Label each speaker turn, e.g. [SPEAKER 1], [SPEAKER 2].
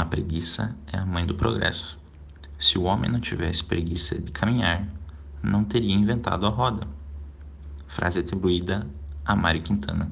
[SPEAKER 1] A preguiça é a mãe do progresso. Se o homem não tivesse preguiça de caminhar, não teria inventado a roda. Frase atribuída a Mário Quintana.